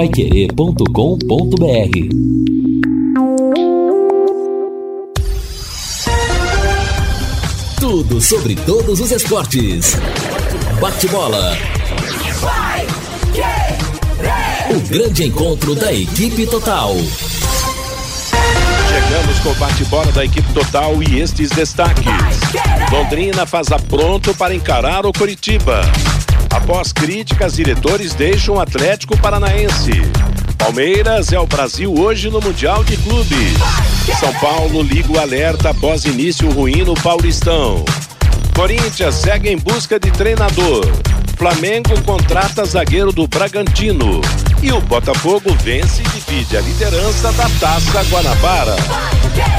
paiquerê.com.br Tudo sobre todos os esportes. Bate-bola. O grande encontro da equipe total. Chegamos com o bate-bola da equipe total e estes destaques. Londrina faz apronto para encarar o Curitiba. Após críticas, diretores deixam o Atlético Paranaense. Palmeiras é o Brasil hoje no Mundial de Clubes. São Paulo liga o alerta após início ruim no Paulistão. Corinthians segue em busca de treinador. Flamengo contrata zagueiro do Bragantino. E o Botafogo vence e divide a liderança da Taça Guanabara.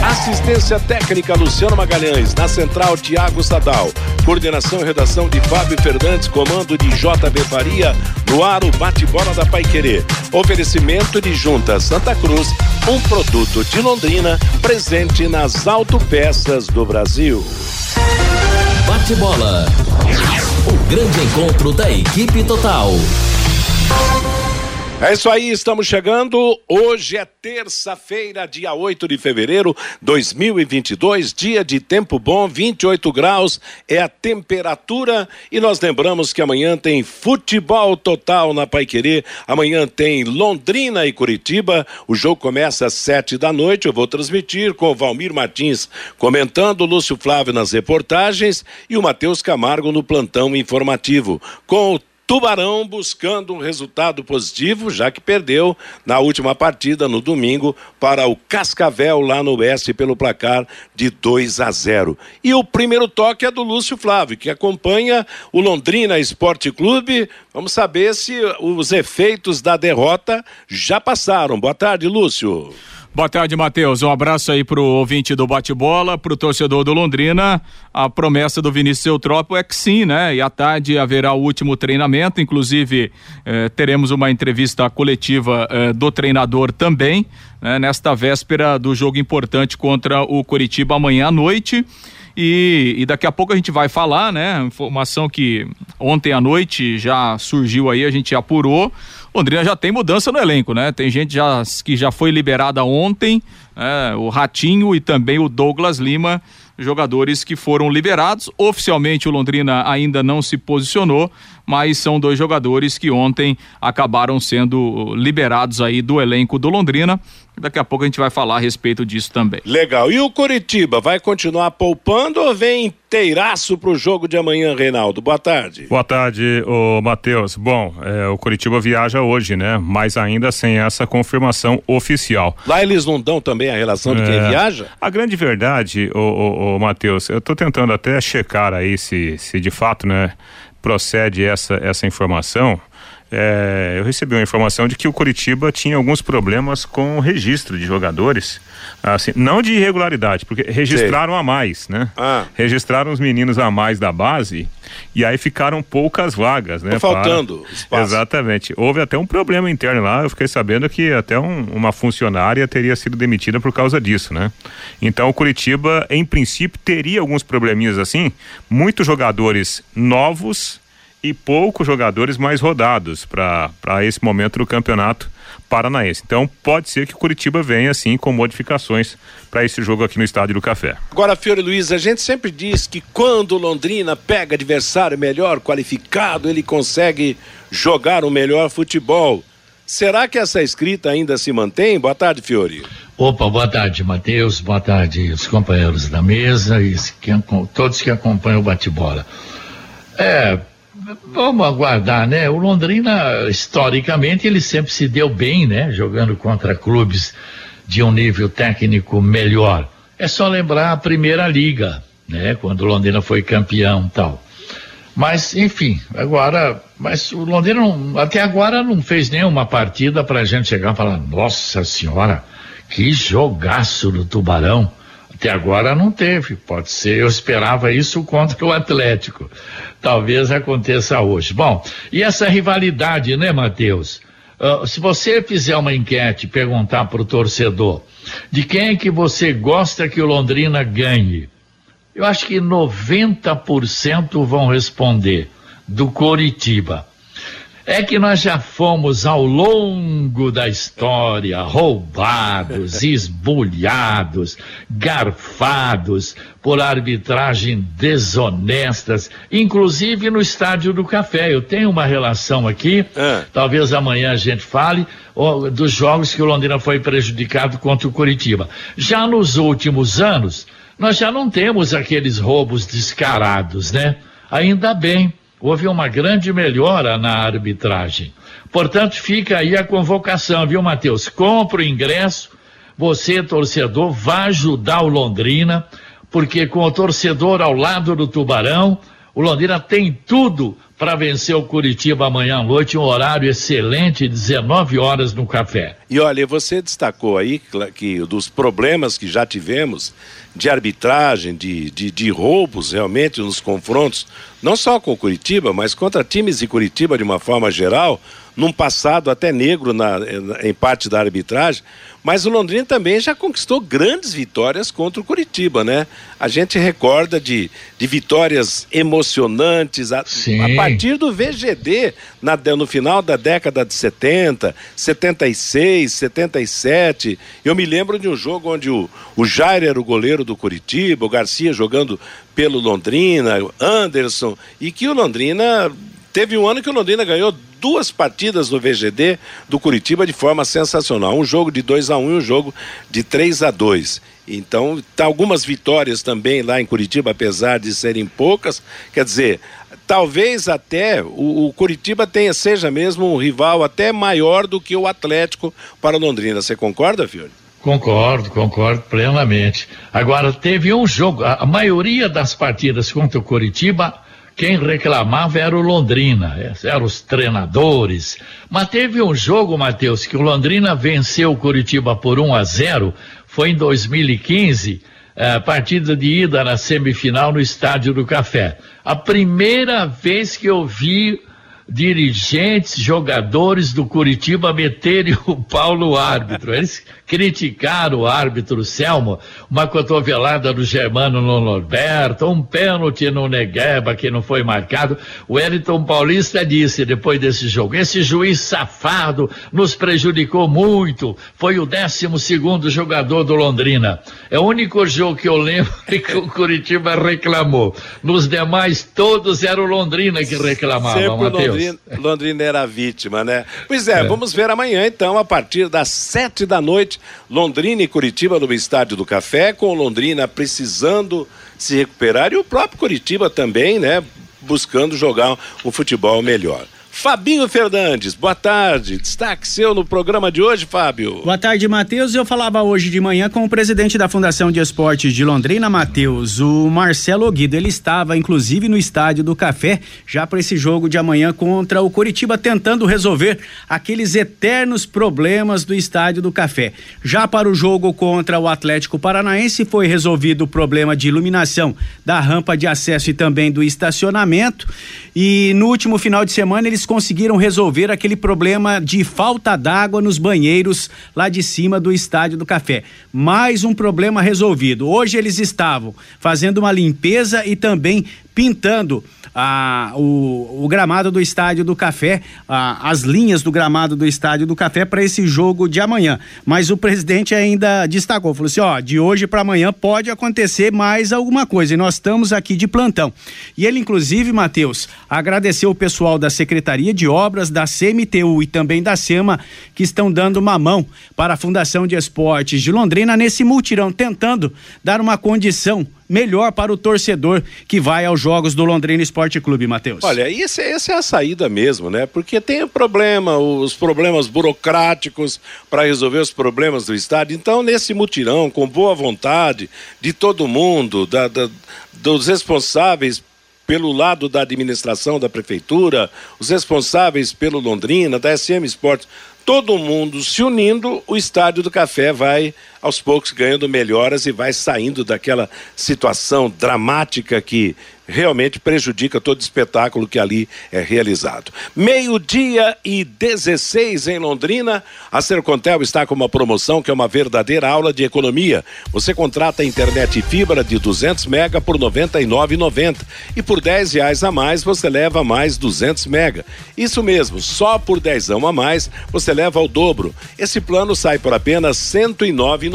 Assistência técnica Luciano Magalhães, na central Tiago Sadal. Coordenação e redação de Fábio Fernandes, comando de JB Faria, no ar o bate-bola da Paiquerê. Oferecimento de Junta Santa Cruz, um produto de Londrina, presente nas autopeças do Brasil. Bate-bola. O grande encontro da equipe total. É isso aí, estamos chegando. Hoje é terça-feira, dia 8 de fevereiro de 2022, dia de tempo bom, 28 graus é a temperatura. E nós lembramos que amanhã tem futebol total na Paiquerê. Amanhã tem Londrina e Curitiba. O jogo começa às sete da noite. Eu vou transmitir com o Valmir Martins comentando, Lúcio Flávio nas reportagens e o Matheus Camargo no plantão informativo. Com o Tubarão buscando um resultado positivo, já que perdeu na última partida, no domingo, para o Cascavel, lá no Oeste, pelo placar de 2 a 0. E o primeiro toque é do Lúcio Flávio, que acompanha o Londrina Esporte Clube. Vamos saber se os efeitos da derrota já passaram. Boa tarde, Lúcio. Boa tarde, Matheus. Um abraço aí pro ouvinte do bate-bola, pro torcedor do Londrina. A promessa do Vinícius Eutrópio é que sim, né? E à tarde haverá o último treinamento, inclusive eh, teremos uma entrevista coletiva eh, do treinador também, né? nesta véspera do jogo importante contra o Coritiba amanhã à noite. E, e, daqui a pouco a gente vai falar, né? Informação que ontem à noite já surgiu aí, a gente apurou. Londrina já tem mudança no elenco, né? Tem gente já, que já foi liberada ontem, né? o Ratinho e também o Douglas Lima, jogadores que foram liberados. Oficialmente o Londrina ainda não se posicionou, mas são dois jogadores que ontem acabaram sendo liberados aí do elenco do Londrina. Daqui a pouco a gente vai falar a respeito disso também. Legal. E o Curitiba vai continuar poupando ou vem inteiraço para o jogo de amanhã, Reinaldo? Boa tarde. Boa tarde, o Matheus. Bom, é, o Curitiba viaja hoje, né? Mas ainda sem essa confirmação oficial. Lá eles não dão também a relação de quem é, viaja? A grande verdade, o, o, o Matheus, eu estou tentando até checar aí se, se de fato, né? Procede essa, essa informação, é, eu recebi uma informação de que o Curitiba tinha alguns problemas com o registro de jogadores, assim, não de irregularidade, porque registraram Sei. a mais, né? Ah. Registraram os meninos a mais da base e aí ficaram poucas vagas, né? Tá faltando para... espaço. Exatamente. Houve até um problema interno lá, eu fiquei sabendo que até um, uma funcionária teria sido demitida por causa disso, né? Então o Curitiba, em princípio, teria alguns probleminhas assim, muitos jogadores novos e poucos jogadores mais rodados para esse momento do campeonato paranaense. Então pode ser que o Curitiba venha assim com modificações para esse jogo aqui no Estádio do Café. Agora, Fiore Luiz, a gente sempre diz que quando Londrina pega adversário melhor qualificado, ele consegue jogar o melhor futebol. Será que essa escrita ainda se mantém? Boa tarde, Fiore. Opa, boa tarde, Matheus. Boa tarde, os companheiros da mesa e todos que acompanham o bate-bola. É, Vamos aguardar, né? O Londrina, historicamente, ele sempre se deu bem, né? Jogando contra clubes de um nível técnico melhor. É só lembrar a primeira liga, né? Quando o Londrina foi campeão tal. Mas, enfim, agora, mas o Londrina não, até agora não fez nenhuma partida para a gente chegar e falar, nossa senhora, que jogaço do Tubarão. Até agora não teve, pode ser, eu esperava isso contra o Atlético. Talvez aconteça hoje. Bom, e essa rivalidade, né, Matheus? Uh, se você fizer uma enquete perguntar para o torcedor de quem é que você gosta que o Londrina ganhe, eu acho que 90% vão responder do Coritiba. É que nós já fomos ao longo da história roubados, esbulhados, garfados por arbitragem desonestas, inclusive no Estádio do Café. Eu tenho uma relação aqui, é. talvez amanhã a gente fale, dos jogos que o Londrina foi prejudicado contra o Curitiba. Já nos últimos anos, nós já não temos aqueles roubos descarados, né? Ainda bem houve uma grande melhora na arbitragem. Portanto, fica aí a convocação, viu, Matheus? Compre o ingresso, você, torcedor, vá ajudar o Londrina, porque com o torcedor ao lado do Tubarão, o Londrina tem tudo para vencer o Curitiba amanhã à noite, um horário excelente, 19 horas no café. E olha, você destacou aí que dos problemas que já tivemos de arbitragem, de, de, de, roubos realmente nos confrontos, não só com o Curitiba, mas contra times de Curitiba de uma forma geral, num passado até negro na, em parte da arbitragem, mas o Londrina também já conquistou grandes vitórias contra o Curitiba, né? A gente recorda de, de vitórias emocionantes a, a partir do VGD na, no final da década de 70, 76, 77. Eu me lembro de um jogo onde o, o Jair era o goleiro do Curitiba, o Garcia jogando pelo Londrina, Anderson, e que o Londrina Teve um ano que o Londrina ganhou duas partidas no VGD do Curitiba de forma sensacional. Um jogo de 2 a 1 um, e um jogo de 3 a 2 Então, tá algumas vitórias também lá em Curitiba, apesar de serem poucas. Quer dizer, talvez até o, o, Curitiba tenha, seja mesmo um rival até maior do que o Atlético para o Londrina. Você concorda, Fiore? Concordo, concordo plenamente. Agora, teve um jogo, a, a maioria das partidas contra o Curitiba quem reclamava era o Londrina, eram os treinadores. Mas teve um jogo, Matheus, que o Londrina venceu o Curitiba por 1 a 0, foi em 2015, é, partida de ida na semifinal no Estádio do Café. A primeira vez que eu vi dirigentes, jogadores do Curitiba meterem o pau no árbitro. Eles criticaram o árbitro Selmo, uma cotovelada do Germano no Norberto, um pênalti no Negueba que não foi marcado. O Wellington Paulista disse depois desse jogo: esse juiz safado nos prejudicou muito. Foi o 12 segundo jogador do Londrina. É o único jogo que eu lembro que o Curitiba reclamou. Nos demais, todos eram o Londrina que reclamavam, Matheus. Londrina, Londrina era vítima, né? Pois é, é, vamos ver amanhã, então, a partir das sete da noite, Londrina e Curitiba no Estádio do Café, com Londrina precisando se recuperar e o próprio Curitiba também, né? Buscando jogar um futebol melhor. Fabinho Fernandes, boa tarde. Destaque seu no programa de hoje, Fábio. Boa tarde, Matheus. Eu falava hoje de manhã com o presidente da Fundação de Esportes de Londrina, Matheus, o Marcelo Guido. Ele estava, inclusive, no estádio do Café, já para esse jogo de amanhã contra o Curitiba, tentando resolver aqueles eternos problemas do estádio do Café. Já para o jogo contra o Atlético Paranaense, foi resolvido o problema de iluminação da rampa de acesso e também do estacionamento. E no último final de semana, eles conseguiram resolver aquele problema de falta d'água nos banheiros lá de cima do Estádio do Café. Mais um problema resolvido. Hoje eles estavam fazendo uma limpeza e também pintando a, o, o, gramado do Estádio do Café, a, as linhas do gramado do Estádio do Café para esse jogo de amanhã. Mas o presidente ainda destacou, falou assim: ó, de hoje para amanhã pode acontecer mais alguma coisa e nós estamos aqui de plantão. E ele, inclusive, Matheus, agradeceu o pessoal da Secretaria de Obras, da CMTU e também da SEMA que estão dando uma mão para a Fundação de Esportes de Londrina nesse multirão, tentando dar uma condição melhor para o torcedor que vai aos jogos do Londrina Esporte Clube, Matheus? Olha, essa, essa é a saída mesmo, né? Porque tem o problema, os problemas burocráticos para resolver os problemas do estádio. Então, nesse mutirão, com boa vontade de todo mundo, da, da dos responsáveis pelo lado da administração da prefeitura, os responsáveis pelo Londrina, da SM Esportes, todo mundo se unindo, o Estádio do Café vai aos poucos ganhando melhoras e vai saindo daquela situação dramática que realmente prejudica todo espetáculo que ali é realizado. Meio-dia e 16 em Londrina, a Sercontel está com uma promoção que é uma verdadeira aula de economia. Você contrata a internet fibra de 200 mega por R$ 99,90 e por 10 reais a mais você leva mais 200 mega. Isso mesmo, só por 10 a mais você leva ao dobro. Esse plano sai por apenas R$ 109,90.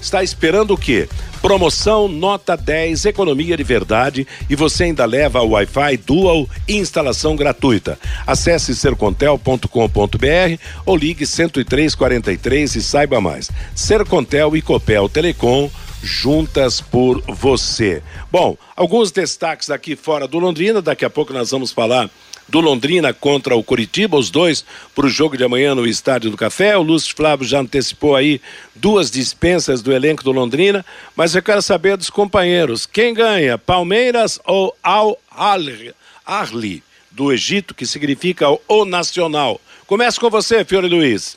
Está esperando o quê? Promoção nota 10, economia de verdade e você ainda leva o Wi-Fi Dual e instalação gratuita. Acesse sercontel.com.br ou ligue 10343 e saiba mais. Sercontel e Copel Telecom juntas por você. Bom, alguns destaques aqui fora do Londrina, daqui a pouco nós vamos falar do Londrina contra o Curitiba, os dois para o jogo de amanhã no Estádio do Café. O Lúcio Flávio já antecipou aí duas dispensas do elenco do Londrina, mas eu quero saber dos companheiros, quem ganha, Palmeiras ou Al Arli do Egito, que significa o Nacional? Começa com você, Fiore Luiz.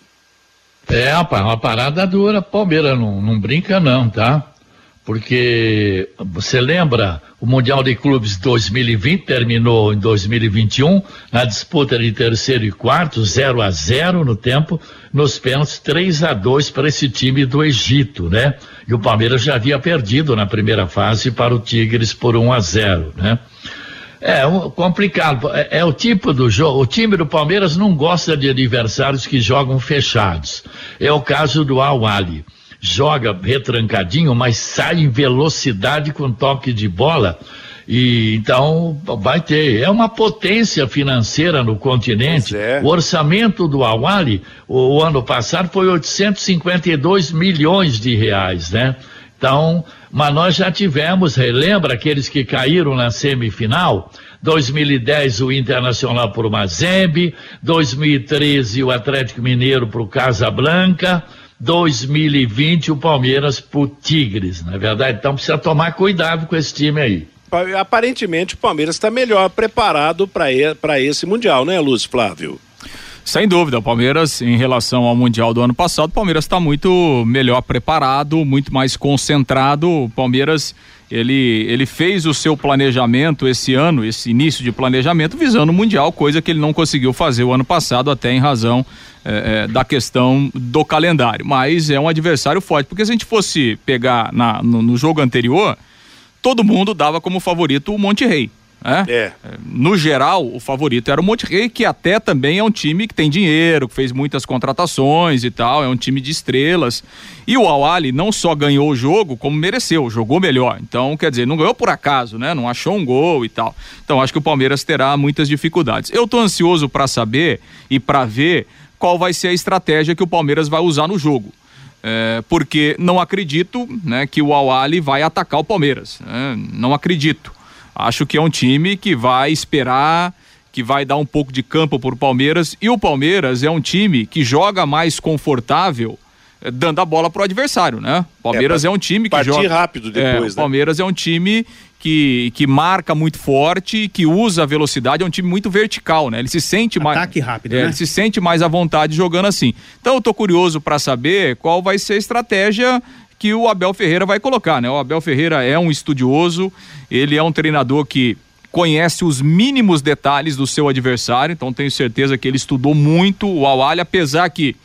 É, rapaz, uma parada dura. Palmeiras não, não brinca não, tá? Porque você lembra, o Mundial de Clubes 2020 terminou em 2021, na disputa de terceiro e quarto, 0 a 0 no tempo, nos pênaltis 3 a 2 para esse time do Egito, né? E o Palmeiras já havia perdido na primeira fase para o Tigres por 1 a 0, né? É complicado. É, é, o tipo do jogo. O time do Palmeiras não gosta de adversários que jogam fechados. É o caso do Al Ali joga retrancadinho, mas sai em velocidade com toque de bola. E então vai ter. É uma potência financeira no continente. É. O orçamento do Awali, o, o, ano passado, foi 852 milhões de reais, né? Então, mas nós já tivemos, relembra aqueles que caíram na semifinal? 2010 o Internacional por Mazembe, 2013 o Atlético Mineiro para o Casablanca, 2020 o Palmeiras pro Tigres, na é verdade. Então precisa tomar cuidado com esse time aí. Aparentemente o Palmeiras está melhor preparado para esse Mundial, né, Lúcio Flávio? Sem dúvida, o Palmeiras, em relação ao Mundial do ano passado, o Palmeiras está muito melhor preparado, muito mais concentrado. O Palmeiras ele, ele fez o seu planejamento esse ano, esse início de planejamento, visando o Mundial, coisa que ele não conseguiu fazer o ano passado, até em razão é, é, da questão do calendário. Mas é um adversário forte, porque se a gente fosse pegar na, no, no jogo anterior, todo mundo dava como favorito o Monte Rei. Né? É. No geral, o favorito era o Monterrey, que até também é um time que tem dinheiro, que fez muitas contratações e tal, é um time de estrelas. E o Awali não só ganhou o jogo, como mereceu, jogou melhor. Então, quer dizer, não ganhou por acaso, né? Não achou um gol e tal. Então, acho que o Palmeiras terá muitas dificuldades. Eu tô ansioso para saber e para ver qual vai ser a estratégia que o Palmeiras vai usar no jogo. É, porque não acredito né, que o Awali vai atacar o Palmeiras. Né? Não acredito. Acho que é um time que vai esperar, que vai dar um pouco de campo para o Palmeiras. E o Palmeiras é um time que joga mais confortável eh, dando a bola para o adversário, né? Palmeiras é, é um time que joga rápido depois. É, né? O Palmeiras é um time que, que marca muito forte, que usa a velocidade, é um time muito vertical, né? Ele se sente Ataque mais Ataque rápido, é, né? Ele se sente mais à vontade jogando assim. Então eu tô curioso para saber qual vai ser a estratégia que o Abel Ferreira vai colocar, né? O Abel Ferreira é um estudioso, ele é um treinador que conhece os mínimos detalhes do seu adversário, então tenho certeza que ele estudou muito o Awali, apesar que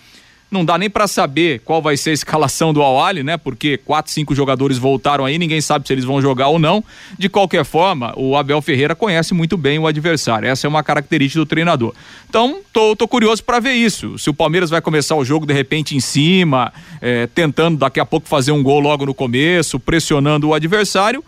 não dá nem para saber qual vai ser a escalação do Awali, né? Porque quatro, cinco jogadores voltaram aí, ninguém sabe se eles vão jogar ou não. De qualquer forma, o Abel Ferreira conhece muito bem o adversário. Essa é uma característica do treinador. Então, tô, tô curioso para ver isso. Se o Palmeiras vai começar o jogo de repente em cima, é, tentando daqui a pouco fazer um gol logo no começo, pressionando o adversário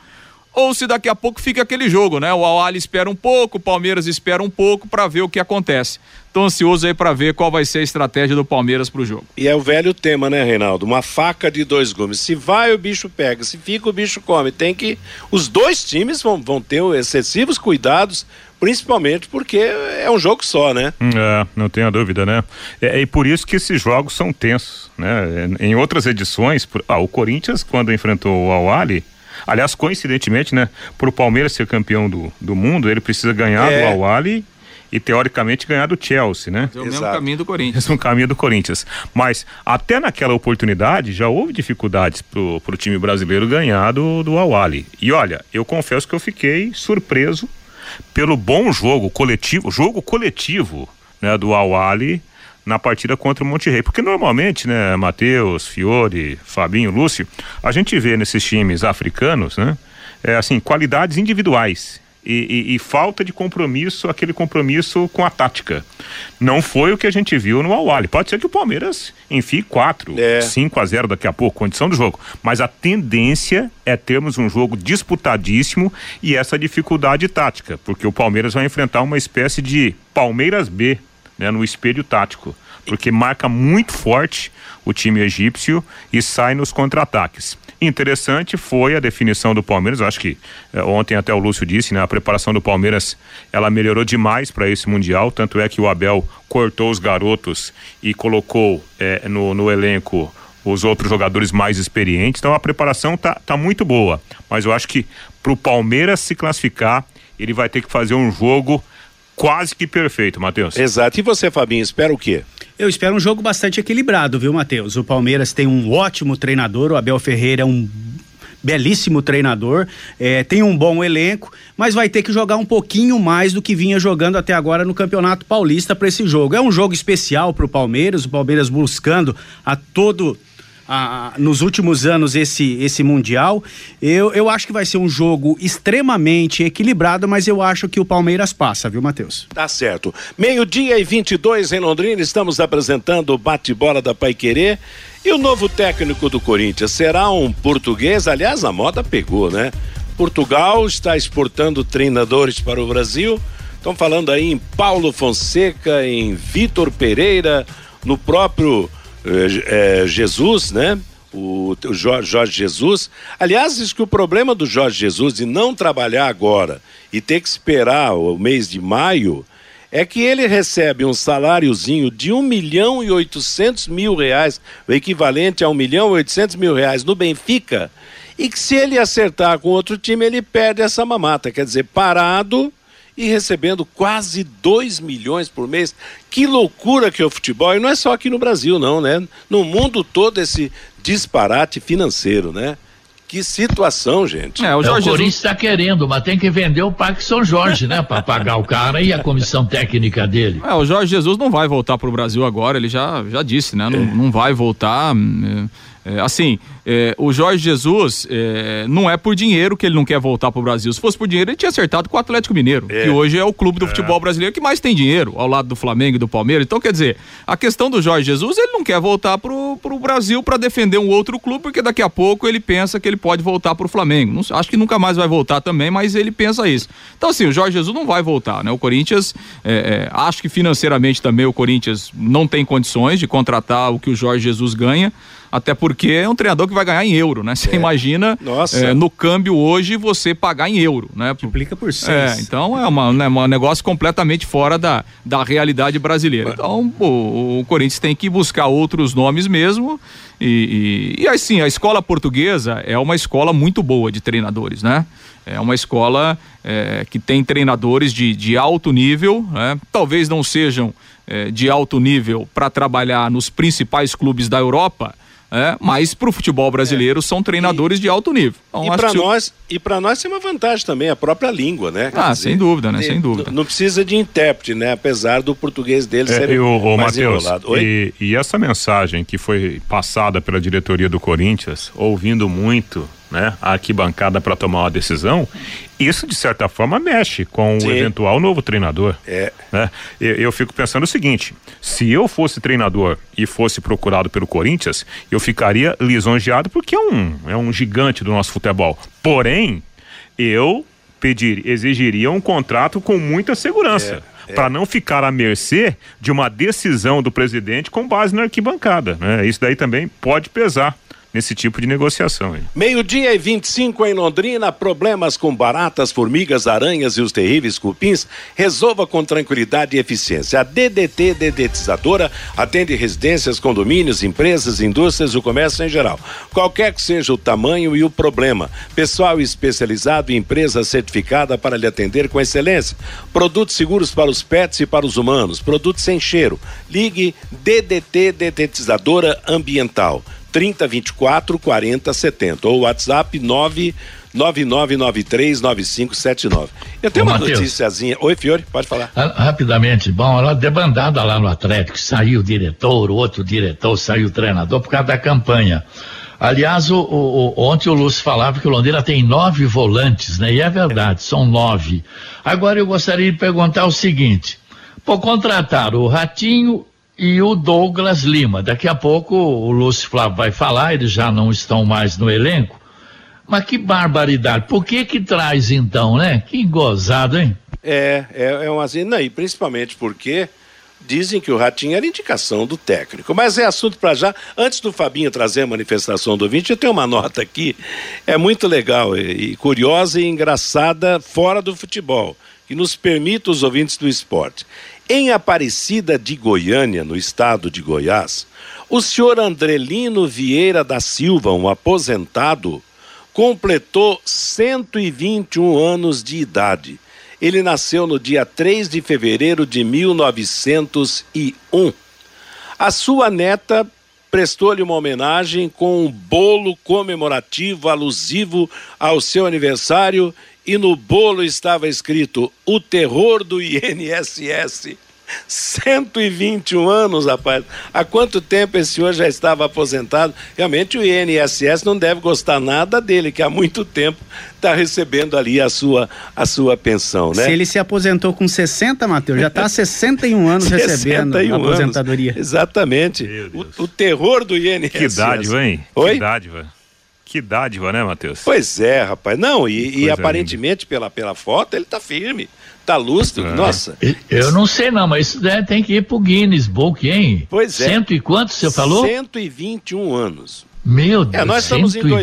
ou se daqui a pouco fica aquele jogo, né? O Al espera um pouco, o Palmeiras espera um pouco para ver o que acontece. Tô ansioso aí para ver qual vai ser a estratégia do Palmeiras pro jogo. E é o velho tema, né, Reinaldo? Uma faca de dois gumes. Se vai, o bicho pega. Se fica, o bicho come. Tem que. Os dois times vão, vão ter excessivos cuidados principalmente porque é um jogo só, né? É, não tenha dúvida, né? É, e por isso que esses jogos são tensos, né? Em outras edições, ah, o Corinthians, quando enfrentou o Al-Ali, Aliás, coincidentemente, né? Para o Palmeiras ser campeão do, do mundo, ele precisa ganhar é. do Awali e teoricamente ganhar do Chelsea, né? É o mesmo caminho do Corinthians. Mesmo caminho do Corinthians. Mas até naquela oportunidade já houve dificuldades pro, pro time brasileiro ganhar do, do Awali. E olha, eu confesso que eu fiquei surpreso pelo bom jogo coletivo, jogo coletivo, né, do Awali na partida contra o Monte Rei. Porque normalmente, né, Matheus, Fiore, Fabinho, Lúcio, a gente vê nesses times africanos, né, é, assim, qualidades individuais. E, e, e, falta de compromisso, aquele compromisso com a tática. Não foi o que a gente viu no Awali. Pode ser que o Palmeiras enfie 4, é. 5 a 0 daqui a pouco, condição do jogo. Mas a tendência é termos um jogo disputadíssimo e essa dificuldade tática, porque o Palmeiras vai enfrentar uma espécie de Palmeiras B né, no espelho tático, porque marca muito forte o time egípcio e sai nos contra-ataques. Interessante foi a definição do Palmeiras. Acho que eh, ontem até o Lúcio disse, né? A preparação do Palmeiras ela melhorou demais para esse mundial. Tanto é que o Abel cortou os garotos e colocou eh, no, no elenco os outros jogadores mais experientes. Então a preparação tá, tá muito boa. Mas eu acho que para o Palmeiras se classificar, ele vai ter que fazer um jogo quase que perfeito, Matheus. Exato. E você, Fabinho, espera o quê? Eu espero um jogo bastante equilibrado, viu, Matheus? O Palmeiras tem um ótimo treinador, o Abel Ferreira é um belíssimo treinador, é, tem um bom elenco, mas vai ter que jogar um pouquinho mais do que vinha jogando até agora no Campeonato Paulista para esse jogo. É um jogo especial para o Palmeiras, o Palmeiras buscando a todo a, nos últimos anos esse, esse Mundial. Eu, eu acho que vai ser um jogo extremamente equilibrado, mas eu acho que o Palmeiras passa, viu, Matheus? Tá certo. Meio-dia e 22 em Londrina, estamos apresentando o bate-bola da Pai Querer. E o novo técnico do Corinthians será um português? Aliás, a moda pegou, né? Portugal está exportando treinadores para o Brasil. Estão falando aí em Paulo Fonseca, em Vitor Pereira, no próprio é, Jesus, né? O, o Jorge, Jesus. Aliás, diz que o problema do Jorge Jesus de não trabalhar agora e ter que esperar o mês de maio é que ele recebe um saláriozinho de um milhão e oitocentos mil reais, o equivalente a um milhão e oitocentos mil reais no Benfica, e que se ele acertar com outro time, ele perde essa mamata. Quer dizer, parado e recebendo quase 2 milhões por mês. Que loucura que é o futebol, e não é só aqui no Brasil, não, né? No mundo todo esse disparate financeiro, né? Que situação, gente. É, o, Jorge é, o Corinthians está Jesus... querendo, mas tem que vender o Parque São Jorge, né? Para pagar o cara e a comissão técnica dele. É, o Jorge Jesus não vai voltar para o Brasil agora, ele já, já disse, né? Não, é. não vai voltar. É, assim, é, o Jorge Jesus é, não é por dinheiro que ele não quer voltar para o Brasil. Se fosse por dinheiro, ele tinha acertado com o Atlético Mineiro, é. que hoje é o clube do é. futebol brasileiro que mais tem dinheiro, ao lado do Flamengo e do Palmeiras. Então, quer dizer, a questão do Jorge Jesus, ele não quer voltar para o Brasil para defender um outro clube, porque daqui a pouco ele pensa que ele pode voltar para o Flamengo. Não, acho que nunca mais vai voltar também, mas ele pensa isso. Então, assim, o Jorge Jesus não vai voltar, né? O Corinthians, é, acho que financeiramente também o Corinthians não tem condições de contratar o que o Jorge Jesus ganha até porque é um treinador que vai ganhar em euro, né? Você é. imagina é, no câmbio hoje você pagar em euro, né? Multiplica por seis. É, então é uma, né, um negócio completamente fora da, da realidade brasileira. Então o, o Corinthians tem que buscar outros nomes mesmo e, e, e assim, a escola portuguesa é uma escola muito boa de treinadores, né? É uma escola é, que tem treinadores de, de alto nível, né? talvez não sejam é, de alto nível para trabalhar nos principais clubes da Europa, é, mas para o futebol brasileiro é. são treinadores e, de alto nível. Então, e para nós e para nós tem uma vantagem também a própria língua, né? Quer ah, dizer, sem dúvida, né? Sem dúvida. Não precisa de intérprete, né? Apesar do português dele é, ser eu, mais Mateus, e, e essa mensagem que foi passada pela diretoria do Corinthians, ouvindo muito né, a arquibancada para tomar uma decisão, isso de certa forma mexe com Sim. o eventual novo treinador. É. Né? Eu, eu, fico pensando o seguinte: se eu fosse treinador e fosse procurado pelo Corinthians, eu ficaria lisonjeado porque é um, é um gigante do nosso futebol. Porém, eu pedir, exigiria um contrato com muita segurança. É. É. para não ficar à mercê de uma decisão do presidente com base na arquibancada. Né? Isso daí também pode pesar nesse tipo de negociação. Meio-dia e 25 em Londrina, problemas com baratas, formigas, aranhas e os terríveis cupins, resolva com tranquilidade e eficiência. A DDT Dedetizadora atende residências, condomínios, empresas, indústrias o comércio em geral. Qualquer que seja o tamanho e o problema. Pessoal especializado e empresa certificada para lhe atender com excelência. Produtos seguros para os pets e para os humanos. Produtos sem cheiro. Ligue DDT Dedetizadora Ambiental. 3024 4070 ou WhatsApp 9 99939579. Eu tenho Ô, uma Mateus. noticiazinha. Oi, Fiore, pode falar. Ah, Rapidamente, bom, ela debandada lá no Atlético, saiu o diretor, o outro diretor, saiu o treinador por causa da campanha. Aliás, o- o- ontem o Lúcio falava que o Londrina tem nove volantes, né? E é verdade, são nove. Agora eu gostaria de perguntar o seguinte: por contratar o Ratinho e o Douglas Lima. Daqui a pouco o Lúcio Flávio vai falar, eles já não estão mais no elenco. Mas que barbaridade. Por que que traz então, né? Que gozado, hein? É, é, é uma não, e principalmente porque dizem que o Ratinho era indicação do técnico. Mas é assunto para já. Antes do Fabinho trazer a manifestação do ouvinte, eu tenho uma nota aqui. É muito legal e, e curiosa e engraçada fora do futebol, que nos permite os ouvintes do esporte. Em Aparecida de Goiânia, no estado de Goiás, o senhor Andrelino Vieira da Silva, um aposentado, completou 121 anos de idade. Ele nasceu no dia 3 de fevereiro de 1901. A sua neta prestou-lhe uma homenagem com um bolo comemorativo alusivo ao seu aniversário e no bolo estava escrito o terror do INSS. 121 anos, rapaz. Há quanto tempo esse senhor já estava aposentado? Realmente o INSS não deve gostar nada dele, que há muito tempo está recebendo ali a sua, a sua pensão, né? Se ele se aposentou com 60, Matheus, já está há 61 anos recebendo 61 a anos. aposentadoria. Exatamente. O, o terror do INSS. Que dádiva, hein? Oi? Que dádiva. Que dádiva, né, Matheus? Pois é, rapaz. Não, e, e aparentemente pela, pela foto ele tá firme, tá lúcido. É. Nossa. Eu não sei não, mas isso daí tem que ir pro Guinness Book, hein? Pois é. Cento e quanto você falou? 121 anos. Meu Deus, É, nós estamos em 121?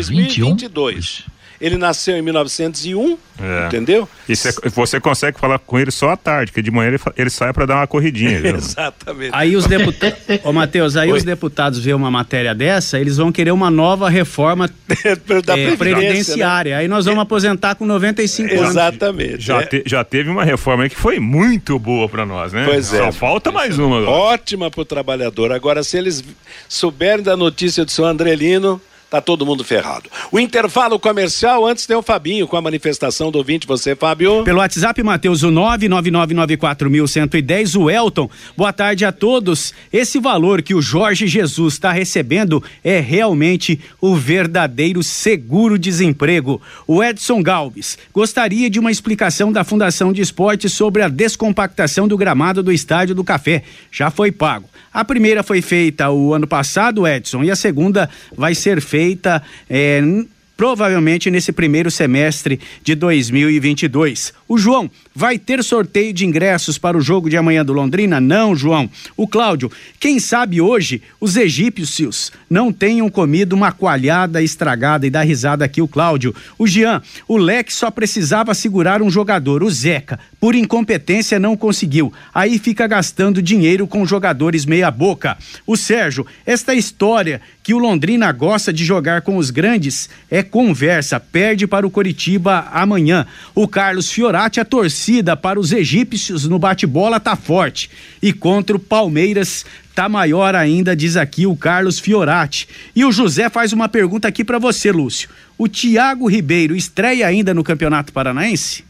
2022. Ele nasceu em 1901, É. entendeu? E cê- você consegue falar com ele só à tarde, que de manhã ele, ele sai para dar uma corridinha. viu? Exatamente. Aí os deputados. Ô, Matheus, aí Oi. os deputados vê uma matéria dessa, eles vão querer uma nova reforma da eh, Previdência, né? previdenciária. Aí nós vamos aposentar com 95 anos. Exatamente. Já, é. te- já teve uma reforma aí que foi muito boa para nós, né? Pois é. Só falta mais uma agora. Ótima para o trabalhador. Agora, se eles souberem da notícia do seu Andrelino, tá todo mundo ferrado. O intervalo comercial, antes tem o Fabinho com a manifestação do ouvinte. Você, Fábio? Pelo WhatsApp, Matheus, o 99994110, o Elton. Boa tarde a todos. Esse valor que o Jorge Jesus está recebendo é realmente o verdadeiro seguro-desemprego. O Edson Galves gostaria de uma explicação da Fundação de Esportes sobre a descompactação do gramado do Estádio do Café. Já foi pago. A primeira foi feita o ano passado, Edson, e a segunda vai ser feita. Eh, provavelmente nesse primeiro semestre de 2022. O João vai ter sorteio de ingressos para o jogo de amanhã do Londrina? Não, João. O Cláudio, quem sabe hoje os egípcios não tenham comido uma coalhada estragada e dá risada aqui o Cláudio. O Jean, o Leque só precisava segurar um jogador, o Zeca, por incompetência não conseguiu. Aí fica gastando dinheiro com jogadores meia boca. O Sérgio, esta história que o Londrina gosta de jogar com os grandes é conversa, perde para o Coritiba amanhã. O Carlos Fiorati, a torcida para os egípcios no bate-bola tá forte. E contra o Palmeiras tá maior ainda, diz aqui o Carlos Fiorati. E o José faz uma pergunta aqui para você, Lúcio. O Thiago Ribeiro estreia ainda no Campeonato Paranaense?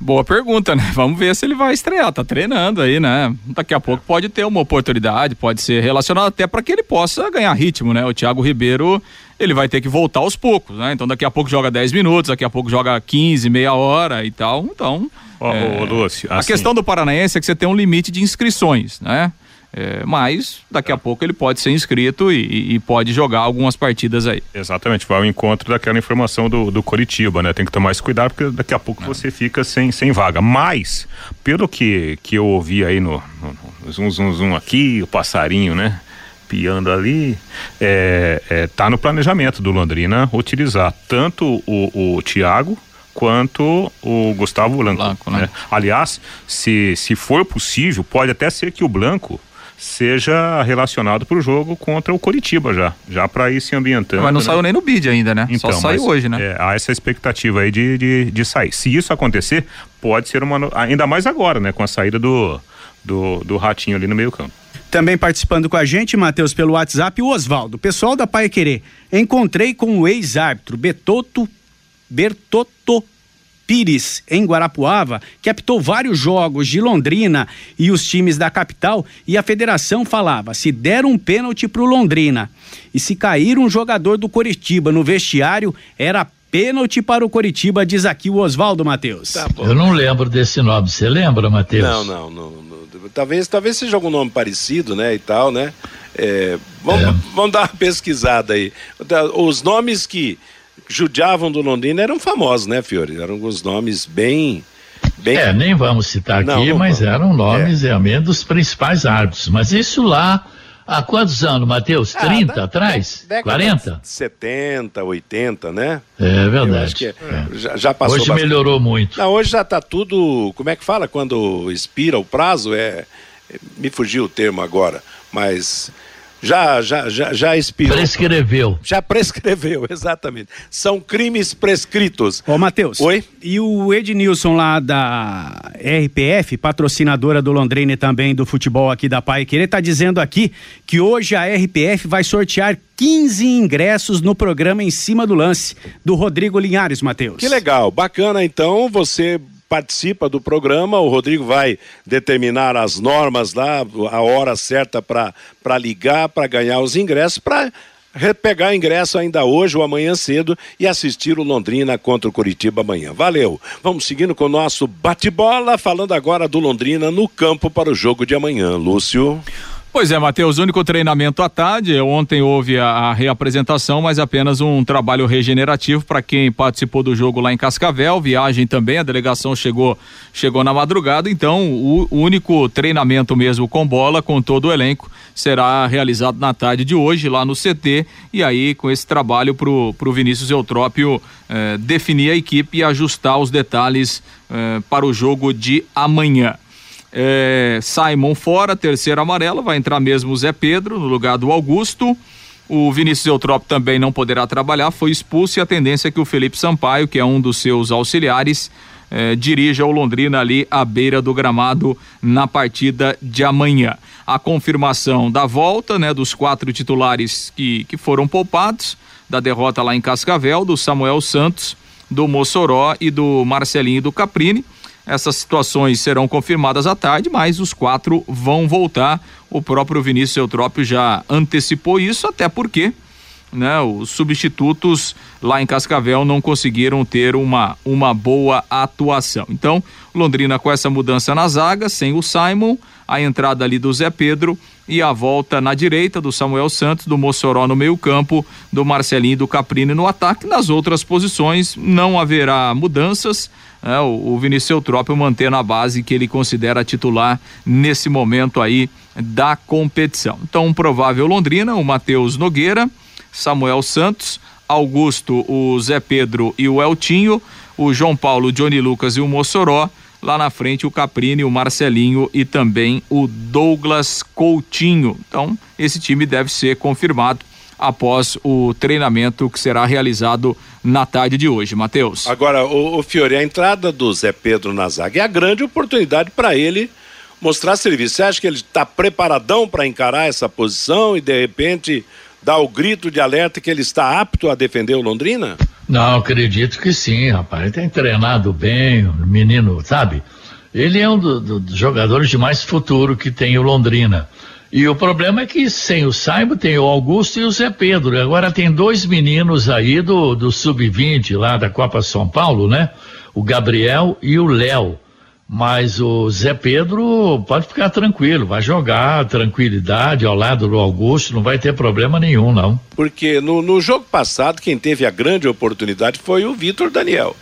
Boa pergunta, né? Vamos ver se ele vai estrear. Tá treinando aí, né? Daqui a pouco pode ter uma oportunidade, pode ser relacionado até para que ele possa ganhar ritmo, né? O Thiago Ribeiro, ele vai ter que voltar aos poucos, né? Então daqui a pouco joga 10 minutos, daqui a pouco joga 15, meia hora e tal. Então, é, Lúcio, a assim- questão do Paranaense é que você tem um limite de inscrições, né? É, mas daqui a pouco ele pode ser inscrito e, e pode jogar algumas partidas aí. Exatamente, vai ao encontro daquela informação do, do Coritiba, né? Tem que tomar esse cuidado, porque daqui a pouco você fica sem, sem vaga. Mas, pelo que, que eu ouvi aí no, no, no zoom, zoom, zoom aqui, o passarinho, né? Piando ali, é, é, tá no planejamento do Londrina utilizar tanto o, o Thiago quanto o Gustavo Blanco. Blanco né? né? Aliás, se, se for possível, pode até ser que o Blanco seja relacionado para o jogo contra o Coritiba já, já para ir se ambientando. Mas não né? saiu nem no bid ainda, né? Então, Só saiu hoje, né? É, há essa expectativa aí de, de, de, sair. Se isso acontecer, pode ser uma ainda mais agora, né? Com a saída do do, do ratinho ali no meio campo. Também participando com a gente, Matheus, pelo WhatsApp, o Oswaldo. Pessoal da Pai Querer, encontrei com o ex-árbitro Betoto Bertotto Pires, em Guarapuava, que apitou vários jogos de Londrina e os times da capital, e a federação falava: se der um pênalti pro Londrina e se cair um jogador do Coritiba no vestiário, era pênalti para o Coritiba, diz aqui o Oswaldo Matheus. Tá Eu não lembro desse nome, você lembra, Matheus? Não, não, não, não, Talvez, talvez seja algum nome parecido, né, e tal, né? É, vamos, é. vamos dar uma pesquisada aí. Os nomes que judiavam do Londrina eram famosos, né, Fiore? Eram alguns nomes bem. Bem... É, nem vamos citar aqui, não, não mas vamos. eram nomes é. realmente dos principais árbitros. Mas isso lá, há quantos anos, Matheus? 30 ah, da, atrás? 40? 70, 80, né? É verdade. É, é. Já, já, passou Hoje bastante. melhorou muito. Não, hoje já está tudo. Como é que fala quando expira o prazo? É, me fugiu o termo agora, mas já, já, já, já expirou. Prescreveu. Já prescreveu, exatamente. São crimes prescritos. Ô, Matheus. Oi? E o Ednilson lá da RPF, patrocinadora do Londrina e também do futebol aqui da Pai Querer, tá dizendo aqui que hoje a RPF vai sortear 15 ingressos no programa Em Cima do Lance, do Rodrigo Linhares, Matheus. Que legal, bacana então, você participa do programa, o Rodrigo vai determinar as normas lá, a hora certa para ligar, para ganhar os ingressos, para repegar ingresso ainda hoje ou amanhã cedo e assistir o Londrina contra o Curitiba amanhã. Valeu. Vamos seguindo com o nosso bate-bola, falando agora do Londrina no campo para o jogo de amanhã. Lúcio. Pois é, Matheus, único treinamento à tarde. Ontem houve a, a reapresentação, mas apenas um trabalho regenerativo para quem participou do jogo lá em Cascavel. Viagem também, a delegação chegou chegou na madrugada, então o, o único treinamento mesmo com bola, com todo o elenco, será realizado na tarde de hoje lá no CT. E aí, com esse trabalho para o Vinícius Eutrópio eh, definir a equipe e ajustar os detalhes eh, para o jogo de amanhã. É, Simon fora, terceiro amarelo, vai entrar mesmo o Zé Pedro no lugar do Augusto. O Vinícius Eutrópio também não poderá trabalhar, foi expulso e a tendência é que o Felipe Sampaio, que é um dos seus auxiliares, eh, dirija o Londrina ali à beira do gramado na partida de amanhã. A confirmação da volta, né, dos quatro titulares que, que foram poupados, da derrota lá em Cascavel, do Samuel Santos, do Mossoró e do Marcelinho do Caprini. Essas situações serão confirmadas à tarde, mas os quatro vão voltar. O próprio Vinícius Eutrópio já antecipou isso, até porque né, os substitutos lá em Cascavel não conseguiram ter uma, uma boa atuação. Então, Londrina com essa mudança na zaga, sem o Simon, a entrada ali do Zé Pedro e a volta na direita do Samuel Santos, do Mossoró no meio-campo, do Marcelinho e do Caprini no ataque. Nas outras posições não haverá mudanças né, o, o Vinícius Eutrópio mantendo a base que ele considera titular nesse momento aí da competição. Então, um provável Londrina, o Matheus Nogueira, Samuel Santos, Augusto, o Zé Pedro e o Eltinho, o João Paulo, o Johnny Lucas e o Mossoró. Lá na frente o Caprini, o Marcelinho e também o Douglas Coutinho. Então, esse time deve ser confirmado após o treinamento que será realizado na tarde de hoje, Matheus. Agora, o, o Fiore, a entrada do Zé Pedro na zaga é a grande oportunidade para ele mostrar serviço. Você acha que ele está preparadão para encarar essa posição e de repente dar o grito de alerta que ele está apto a defender o Londrina? Não, acredito que sim, rapaz. Ele tem treinado bem, o menino, sabe? Ele é um dos do, jogadores de mais futuro que tem o Londrina. E o problema é que sem o Saibo tem o Augusto e o Zé Pedro. Agora tem dois meninos aí do, do Sub-20 lá da Copa São Paulo, né? O Gabriel e o Léo. Mas o Zé Pedro pode ficar tranquilo, vai jogar tranquilidade ao lado do Augusto, não vai ter problema nenhum, não. Porque no, no jogo passado, quem teve a grande oportunidade foi o Vitor Daniel.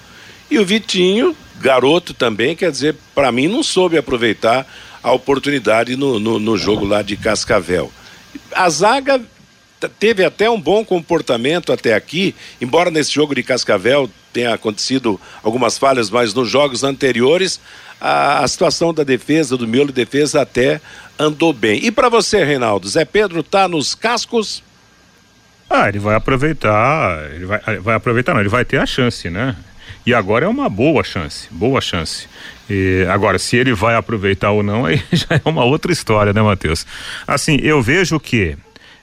E o Vitinho, garoto também, quer dizer, para mim não soube aproveitar a oportunidade no, no, no jogo lá de Cascavel. a zaga teve até um bom comportamento até aqui, embora nesse jogo de Cascavel tenha acontecido algumas falhas, mas nos jogos anteriores a, a situação da defesa, do miolo de defesa até andou bem. E para você, Reinaldo, Zé Pedro tá nos cascos? Ah, ele vai aproveitar, ele vai, vai aproveitar, não, ele vai ter a chance, né? E agora é uma boa chance, boa chance. E agora, se ele vai aproveitar ou não, aí já é uma outra história, né, Matheus? Assim, eu vejo que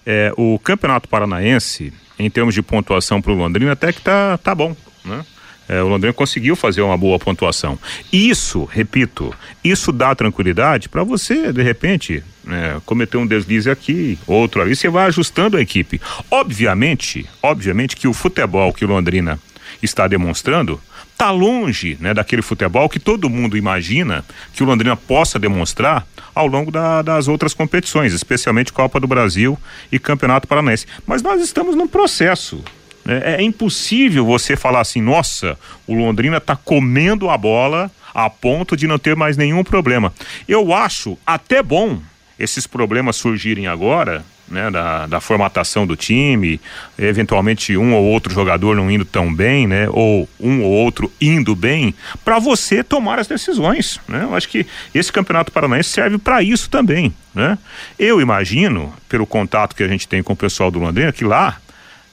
é, o Campeonato Paranaense, em termos de pontuação para o Londrina, até que tá, tá bom, né? É, o Londrina conseguiu fazer uma boa pontuação. Isso, repito, isso dá tranquilidade para você, de repente, né, cometer um deslize aqui, outro ali, você vai ajustando a equipe. Obviamente, obviamente que o futebol que o Londrina está demonstrando está longe né, daquele futebol que todo mundo imagina que o Londrina possa demonstrar ao longo da, das outras competições, especialmente Copa do Brasil e Campeonato Paranaense. Mas nós estamos num processo. Né? É, impossível você falar assim, nossa, o Londrina está comendo a bola a ponto de não ter mais nenhum problema. Eu acho até bom esses problemas surgirem agora, né, da, da formatação do time, eventualmente um ou outro jogador não indo tão bem, né, ou um ou outro indo bem, para você tomar as decisões, né? Eu acho que esse campeonato paranaense serve para isso também, né? Eu imagino, pelo contato que a gente tem com o pessoal do Londrina, que lá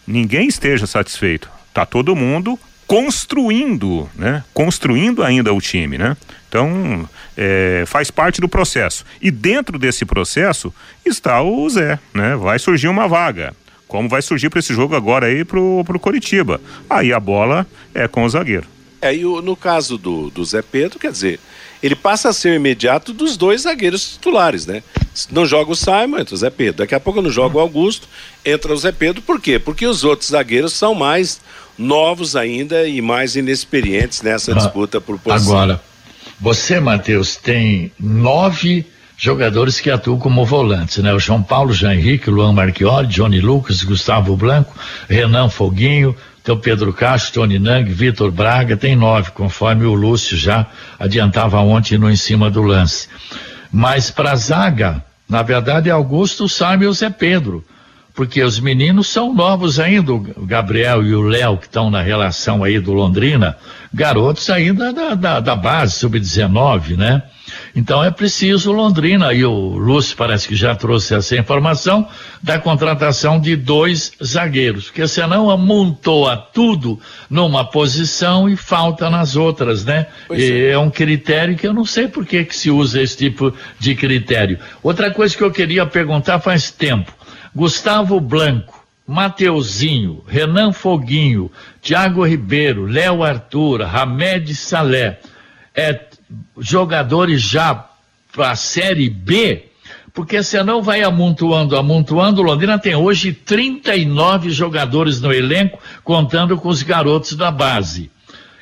ninguém esteja satisfeito. Tá todo mundo construindo, né? Construindo ainda o time, né? Então, é, faz parte do processo. E dentro desse processo está o Zé, né? Vai surgir uma vaga. Como vai surgir para esse jogo agora aí pro, pro Coritiba. Aí a bola é com o zagueiro. É, e o, no caso do, do Zé Pedro, quer dizer, ele passa a ser imediato dos dois zagueiros titulares, né? Não joga o Simon, entra o Zé Pedro. Daqui a pouco não joga o Augusto, entra o Zé Pedro. Por quê? Porque os outros zagueiros são mais novos ainda e mais inexperientes nessa ah, disputa por posição. Agora, você, Matheus, tem nove jogadores que atuam como volantes, né? O João Paulo, Jean Henrique, Luan Marchiori, Johnny Lucas, Gustavo Blanco, Renan Foguinho, então Pedro Castro, Tony Nang, Vitor Braga, tem nove, conforme o Lúcio já adiantava ontem no em cima do lance. Mas para zaga, na verdade é Augusto, Simon e Zé Pedro porque os meninos são novos ainda, o Gabriel e o Léo, que estão na relação aí do Londrina, garotos ainda da, da, da base, sub-19, né? Então é preciso Londrina, e o Lúcio parece que já trouxe essa informação, da contratação de dois zagueiros, porque senão amontoa tudo numa posição e falta nas outras, né? É. é um critério que eu não sei por que, que se usa esse tipo de critério. Outra coisa que eu queria perguntar faz tempo. Gustavo Blanco, Mateuzinho, Renan Foguinho, Tiago Ribeiro, Léo Arthur, Hamed Salé, é, jogadores já para a Série B, porque senão vai amontoando, amontoando. Londrina tem hoje 39 jogadores no elenco, contando com os garotos da base.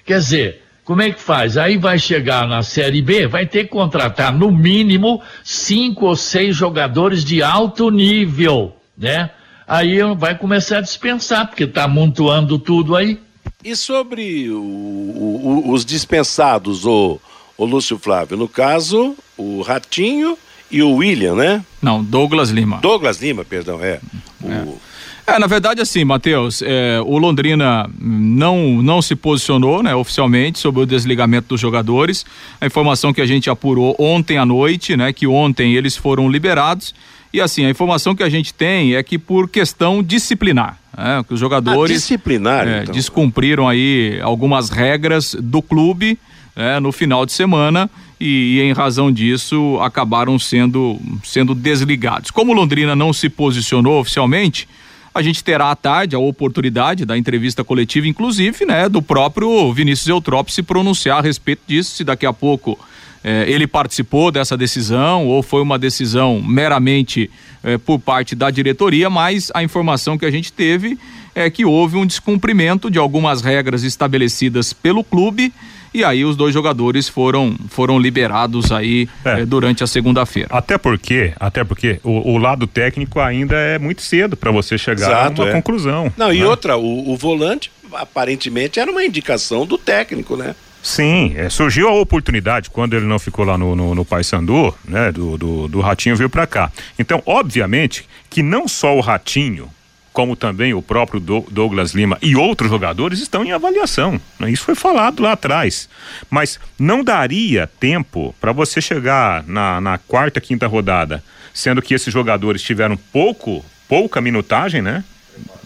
Quer dizer, como é que faz? Aí vai chegar na Série B, vai ter que contratar no mínimo cinco ou seis jogadores de alto nível né? Aí vai começar a dispensar, porque está amontoando tudo aí. E sobre o, o, os dispensados, o, o Lúcio Flávio? No caso, o Ratinho e o William, né? Não, Douglas Lima. Douglas Lima, perdão, é. O... é. Na verdade, assim, Matheus, é, o Londrina não, não se posicionou né, oficialmente sobre o desligamento dos jogadores. A informação que a gente apurou ontem à noite, né, que ontem eles foram liberados e assim, a informação que a gente tem é que por questão disciplinar, né, que os jogadores ah, disciplinar, é, então. descumpriram aí algumas regras do clube é, no final de semana e, e, em razão disso acabaram sendo, sendo desligados. Como Londrina não se posicionou oficialmente, a gente terá à tarde a oportunidade da entrevista coletiva, inclusive, né, do próprio Vinícius Eutrópio se pronunciar a respeito disso, se daqui a pouco eh, ele participou dessa decisão ou foi uma decisão meramente eh, por parte da diretoria, mas a informação que a gente teve é que houve um descumprimento de algumas regras estabelecidas pelo clube e aí os dois jogadores foram foram liberados aí é. eh, durante a segunda-feira. Até porque, até porque o, o, lado técnico ainda é muito cedo para você chegar Exato, a uma é. conclusão. Não, né? e outra, o, o volante aparentemente era uma indicação do técnico, né? Sim, é, surgiu a oportunidade quando ele não ficou lá no, no, no Paysandu, né? Do, do, do Ratinho veio para cá. Então, obviamente que não só o Ratinho, como também o próprio Douglas Lima e outros jogadores estão em avaliação. Né? Isso foi falado lá atrás. Mas não daria tempo para você chegar na, na, quarta, quinta rodada, sendo que esses jogadores tiveram pouco, pouca minutagem, né?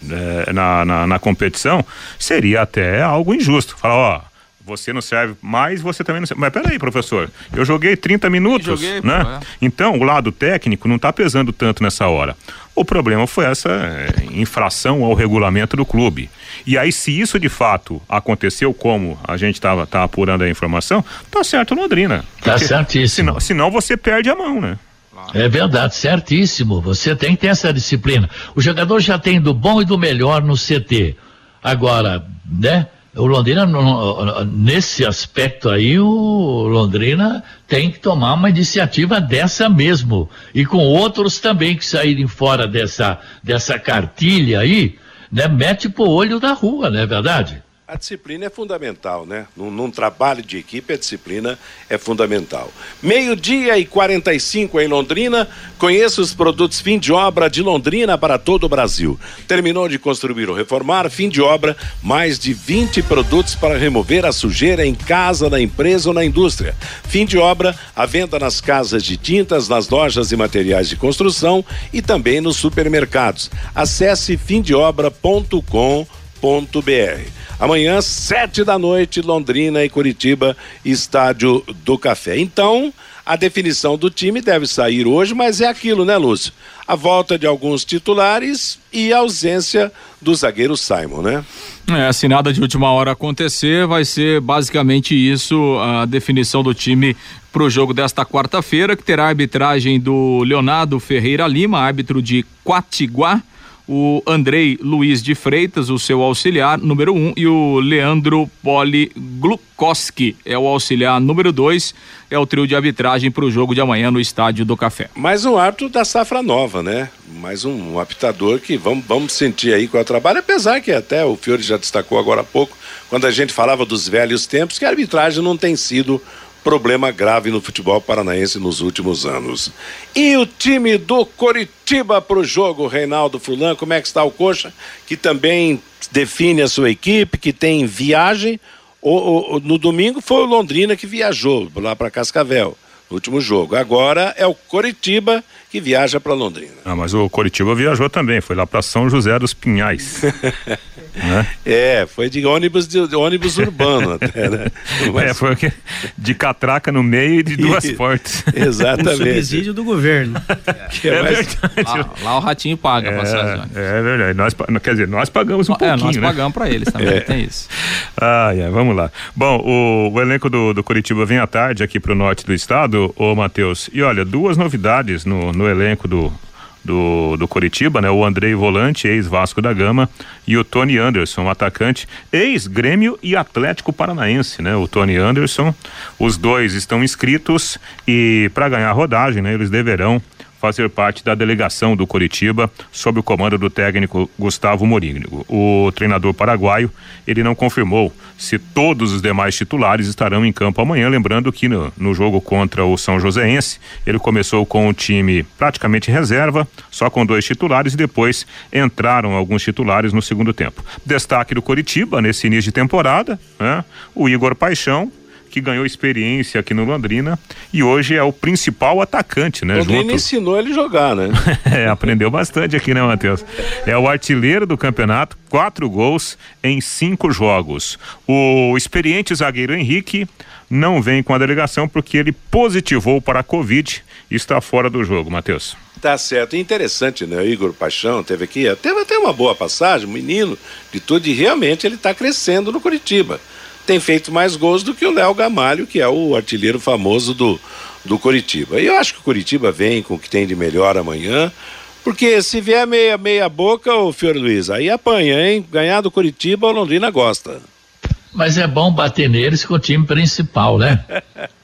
É, na, na, na competição, seria até algo injusto. Falar, ó, você não serve mais, você também não serve. Mas peraí, professor, eu joguei 30 minutos, joguei, né? Pô, é. Então, o lado técnico não está pesando tanto nessa hora. O problema foi essa é, infração ao regulamento do clube. E aí, se isso de fato aconteceu, como a gente estava tá apurando a informação, tá certo Londrina. Tá certíssimo. Senão, senão você perde a mão, né? É verdade, certíssimo. Você tem que ter essa disciplina. O jogador já tem do bom e do melhor no CT. Agora, né? O Londrina, nesse aspecto aí, o Londrina tem que tomar uma iniciativa dessa mesmo. E com outros também que saírem fora dessa, dessa cartilha aí, né? Mete pro olho da rua, não é verdade? A disciplina é fundamental, né? Num, num, trabalho de equipe, a disciplina é fundamental. Meio-dia e 45 em Londrina. Conheça os produtos fim de obra de Londrina para todo o Brasil. Terminou de construir ou reformar, fim de obra, mais de 20 produtos para remover a sujeira em casa, na empresa ou na indústria. Fim de obra, a venda nas casas de tintas, nas lojas e materiais de construção e também nos supermercados. Acesse fimdeobra.com.br. Amanhã, sete da noite, Londrina e Curitiba, Estádio do Café. Então, a definição do time deve sair hoje, mas é aquilo, né, Lúcio? A volta de alguns titulares e a ausência do zagueiro Simon, né? É, assinada de última hora acontecer, vai ser basicamente isso, a definição do time para o jogo desta quarta-feira, que terá a arbitragem do Leonardo Ferreira Lima, árbitro de Quatiguá o Andrei Luiz de Freitas, o seu auxiliar número um, e o Leandro Poli Glukoski é o auxiliar número dois, é o trio de arbitragem para o jogo de amanhã no Estádio do Café. Mais um árbitro da safra nova, né? Mais um, apitador que vamos, vamos sentir aí qual é o trabalho, apesar que até o Fiore já destacou agora há pouco, quando a gente falava dos velhos tempos, que a arbitragem não tem sido problema grave no futebol paranaense nos últimos anos. E o time do Coritiba para o jogo, Reinaldo Fulan, como é que está o Coxa, que também define a sua equipe, que tem viagem. O, o, no domingo foi o Londrina que viajou lá para Cascavel, no último jogo. Agora é o Coritiba que viaja para Londrina. Ah, mas o Coritiba viajou também, foi lá para São José dos Pinhais. né? É, foi de ônibus de, de ônibus urbano até, né? Mas... É, foi de catraca no meio e de duas e... portas. Exatamente. Um subsídio do governo. é, é verdade. Lá, lá, o ratinho paga é, a passagem. É verdade. Nós, quer dizer, nós pagamos um é, pouquinho, nós né? pagamos para eles também, é. tem isso. Ah, é, vamos lá. Bom, o, o elenco do, do Curitiba vem à tarde aqui para o norte do estado, ô Matheus. E olha, duas novidades no, no elenco do, do, do Coritiba, né? O Andrei Volante, ex-Vasco da Gama, e o Tony Anderson, atacante, ex-Grêmio e Atlético Paranaense, né? O Tony Anderson, os dois estão inscritos e para ganhar rodagem, né? Eles deverão fazer parte da delegação do Coritiba sob o comando do técnico Gustavo Morínigo. O treinador paraguaio, ele não confirmou se todos os demais titulares estarão em campo amanhã, lembrando que no, no jogo contra o São Joséense, ele começou com o time praticamente reserva, só com dois titulares e depois entraram alguns titulares no segundo tempo. Destaque do Coritiba nesse início de temporada, né? O Igor Paixão, que ganhou experiência aqui no Londrina e hoje é o principal atacante, né? Londrina junto... ensinou ele jogar, né? é, aprendeu bastante aqui, né, Matheus? É o artilheiro do campeonato, quatro gols em cinco jogos. O experiente zagueiro Henrique não vem com a delegação porque ele positivou para a Covid e está fora do jogo, Matheus. Tá certo. Interessante, né? O Igor Paixão teve aqui, teve até uma boa passagem, menino de tudo, e realmente ele está crescendo no Curitiba tem feito mais gols do que o Léo Gamalho, que é o artilheiro famoso do, do Coritiba. E eu acho que o Coritiba vem com o que tem de melhor amanhã, porque se vier meia, meia boca, o Fiore Luiz, aí apanha, hein? Ganhar do Coritiba, o Londrina gosta. Mas é bom bater neles com o time principal, né?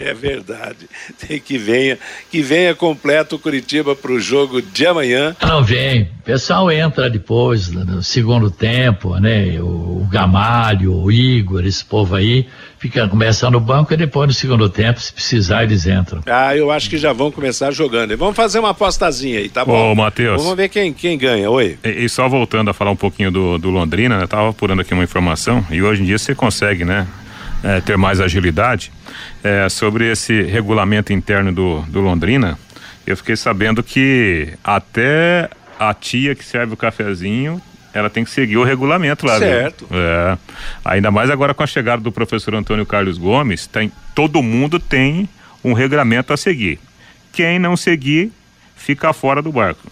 É verdade. Tem que venha, que venha completo o Curitiba para o jogo de amanhã. Não vem. O pessoal entra depois no segundo tempo, né? O Gamalho, o Igor, esse povo aí fica começa no banco e depois no segundo tempo, se precisar, eles entram. Ah, eu acho que já vão começar jogando. Vamos fazer uma apostazinha aí, tá bom? Ô, Matheus. Vamos ver quem, quem ganha. Oi. E, e, só voltando a falar um pouquinho do, do Londrina, né? Tava apurando aqui uma informação e hoje em dia você consegue, né? É, ter mais agilidade é, sobre esse regulamento interno do, do Londrina. Eu fiquei sabendo que até a tia que serve o cafezinho ela tem que seguir o regulamento lá. Certo. É. Ainda mais agora com a chegada do professor Antônio Carlos Gomes, tem, todo mundo tem um regulamento a seguir. Quem não seguir, fica fora do barco.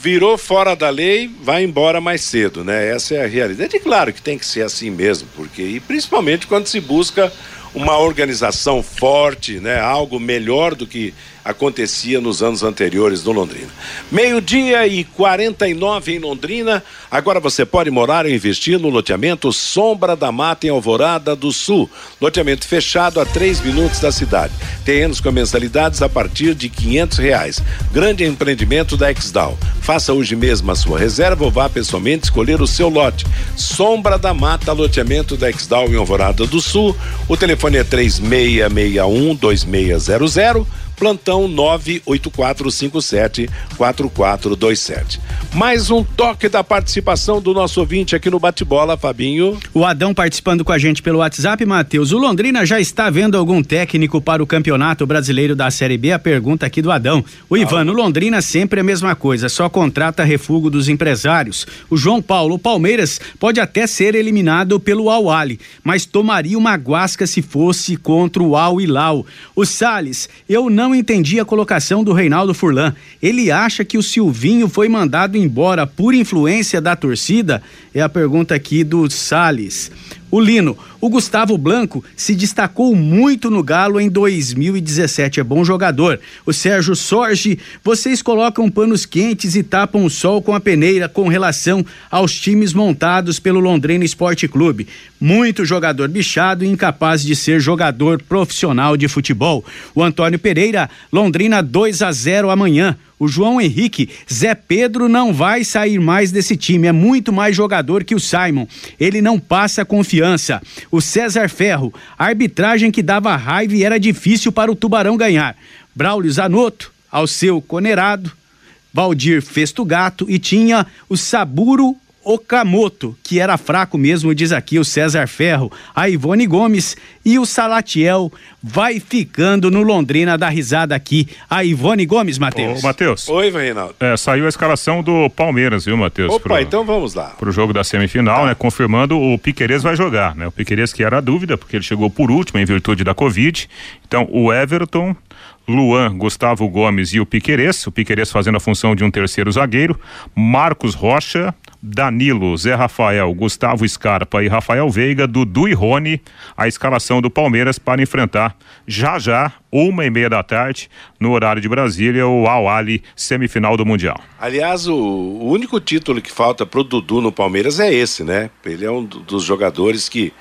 Virou fora da lei, vai embora mais cedo, né? Essa é a realidade. E claro que tem que ser assim mesmo, porque e principalmente quando se busca uma organização forte, né? Algo melhor do que acontecia nos anos anteriores no Londrina. Meio-dia e 49 em Londrina. Agora você pode morar ou investir no loteamento Sombra da Mata em Alvorada do Sul. Loteamento fechado a 3 minutos da cidade. Terrenos com mensalidades a partir de quinhentos reais. Grande empreendimento da Exdal. Faça hoje mesmo a sua reserva ou vá pessoalmente escolher o seu lote. Sombra da Mata, loteamento da Exdal em Alvorada do Sul. O telefone é 3661 2600 plantão 984574427. Mais um toque da participação do nosso ouvinte aqui no Bate-Bola, Fabinho. O Adão participando com a gente pelo WhatsApp, Matheus. O Londrina já está vendo algum técnico para o Campeonato Brasileiro da Série B? A pergunta aqui do Adão. O ah. Ivan, no Londrina sempre a mesma coisa, só contrata refúgio dos empresários. O João Paulo, o Palmeiras pode até ser eliminado pelo Al Ali, mas tomaria uma guasca se fosse contra o Al Hilal. O Sales, eu não não entendi a colocação do Reinaldo Furlan. Ele acha que o Silvinho foi mandado embora por influência da torcida? É a pergunta aqui do Sales. O Lino, o Gustavo Blanco se destacou muito no Galo em 2017, é bom jogador. O Sérgio Sorge, vocês colocam panos quentes e tapam o sol com a peneira com relação aos times montados pelo Londrina Esporte Clube. Muito jogador bichado e incapaz de ser jogador profissional de futebol. O Antônio Pereira, Londrina 2 a 0 amanhã o João Henrique, Zé Pedro não vai sair mais desse time, é muito mais jogador que o Simon. Ele não passa confiança. O César Ferro, arbitragem que dava raiva e era difícil para o Tubarão ganhar. Braulio Zanotto, ao seu Conerado, Valdir Festugato e tinha o Saburo Okamoto, que era fraco mesmo, diz aqui o César Ferro, a Ivone Gomes e o Salatiel vai ficando no Londrina da risada aqui. A Ivone Gomes, Matheus. Ô, Matheus. Oi, Reinaldo. É, saiu a escalação do Palmeiras, viu, Matheus? Opa, pro, então vamos lá. Pro jogo da semifinal, né? Confirmando o Piquerez vai jogar, né? O Piquerez que era a dúvida, porque ele chegou por último em virtude da Covid. Então, o Everton, Luan, Gustavo Gomes e o Piquerez, o Piquerez fazendo a função de um terceiro zagueiro, Marcos Rocha, Danilo, Zé Rafael, Gustavo Scarpa e Rafael Veiga, Dudu e Rony, a escalação do Palmeiras para enfrentar já já, uma e meia da tarde, no horário de Brasília, o Al Ali, semifinal do Mundial. Aliás, o, o único título que falta pro Dudu no Palmeiras é esse, né? Ele é um dos jogadores que,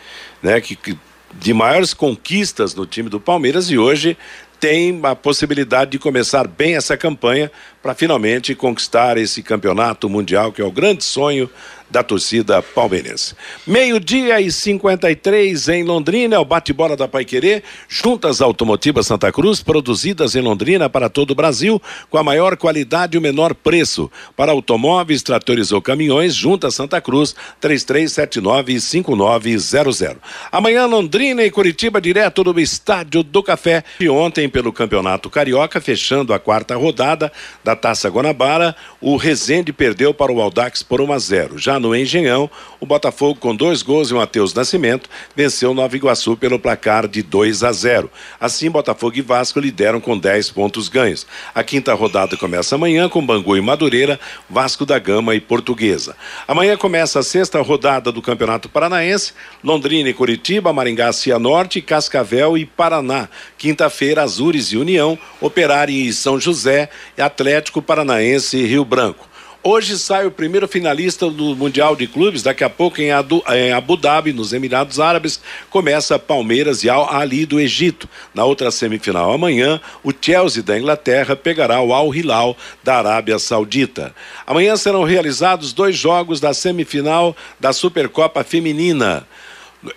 né, que, que de maiores conquistas no time do Palmeiras e hoje tem a possibilidade de começar bem essa campanha para finalmente conquistar esse campeonato mundial, que é o grande sonho da torcida palmeirense. Meio-dia e 53 em Londrina, é o bate-bola da Paiquerê, juntas automotivas Santa Cruz, produzidas em Londrina para todo o Brasil, com a maior qualidade e o menor preço. Para automóveis, tratores ou caminhões, juntas Santa Cruz, 3379-5900. Amanhã, Londrina e Curitiba, direto do Estádio do Café. E ontem, pelo Campeonato Carioca, fechando a quarta rodada da Taça Guanabara, o Rezende perdeu para o Aldax por 1 a 0. Já no Engenhão, o Botafogo, com dois gols e o Matheus Nascimento, venceu Nova Iguaçu pelo placar de 2 a 0. Assim, Botafogo e Vasco lideram com 10 pontos ganhos. A quinta rodada começa amanhã com Bangu e Madureira, Vasco da Gama e Portuguesa. Amanhã começa a sexta rodada do Campeonato Paranaense, Londrina e Curitiba, Maringá, Cianorte, Cascavel e Paraná. Quinta-feira, Azures e União, Operário e São José, Atlético Paranaense e Rio Branco. Hoje sai o primeiro finalista do Mundial de Clubes. Daqui a pouco em Abu Dhabi, nos Emirados Árabes, começa Palmeiras e Al Ali do Egito. Na outra semifinal amanhã, o Chelsea da Inglaterra pegará o Al Hilal da Arábia Saudita. Amanhã serão realizados dois jogos da semifinal da Supercopa Feminina.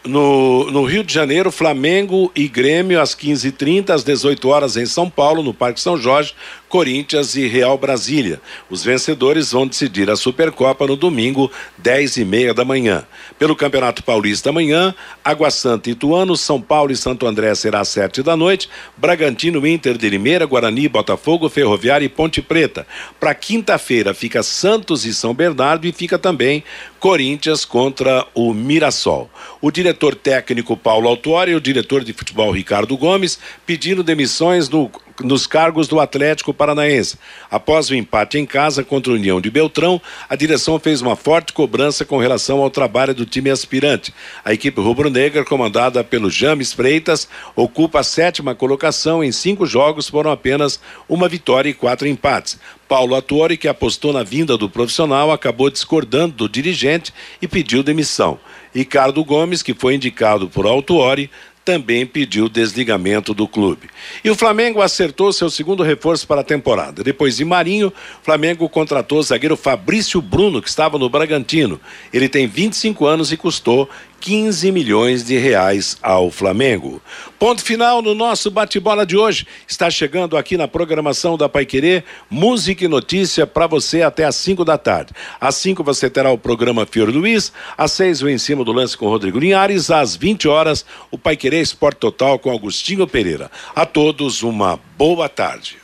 No, no, Rio de Janeiro, Flamengo e Grêmio às 15h30, às 18 horas em São Paulo, no Parque São Jorge, Corinthians e Real Brasília. Os vencedores vão decidir a Supercopa no domingo, 10 e meia da manhã. Pelo Campeonato Paulista amanhã, Água Santa e Ituano, São Paulo e Santo André será às 7 da noite, Bragantino, Inter de Limeira, Guarani, Botafogo, Ferroviária e Ponte Preta. Para quinta-feira fica Santos e São Bernardo e fica também Corinthians contra o Mirassol. O diretor técnico Paulo Autuori e o diretor de futebol Ricardo Gomes pediram demissões no nos cargos do Atlético Paranaense. Após o empate em casa contra a União de Beltrão, a direção fez uma forte cobrança com relação ao trabalho do time aspirante. A equipe rubro-negra, comandada pelo James Freitas, ocupa a sétima colocação em cinco jogos, foram apenas uma vitória e quatro empates. Paulo Atuori, que apostou na vinda do profissional, acabou discordando do dirigente e pediu demissão. Ricardo Gomes, que foi indicado por Autuori, também pediu desligamento do clube. E o Flamengo acertou seu segundo reforço para a temporada. Depois de Marinho, o Flamengo contratou o zagueiro Fabrício Bruno, que estava no Bragantino. Ele tem 25 anos e custou 15 milhões de reais ao Flamengo. Ponto final no nosso bate-bola de hoje. Está chegando aqui na programação da Paiquerê, música e notícia para você até às 5 da tarde. Às 5 você terá o programa Fior Luiz, às 6 o Em Cima do Lance com Rodrigo Linhares, às 20 horas o Paiquerê Esporte Total com Agostinho Pereira. A todos uma boa tarde.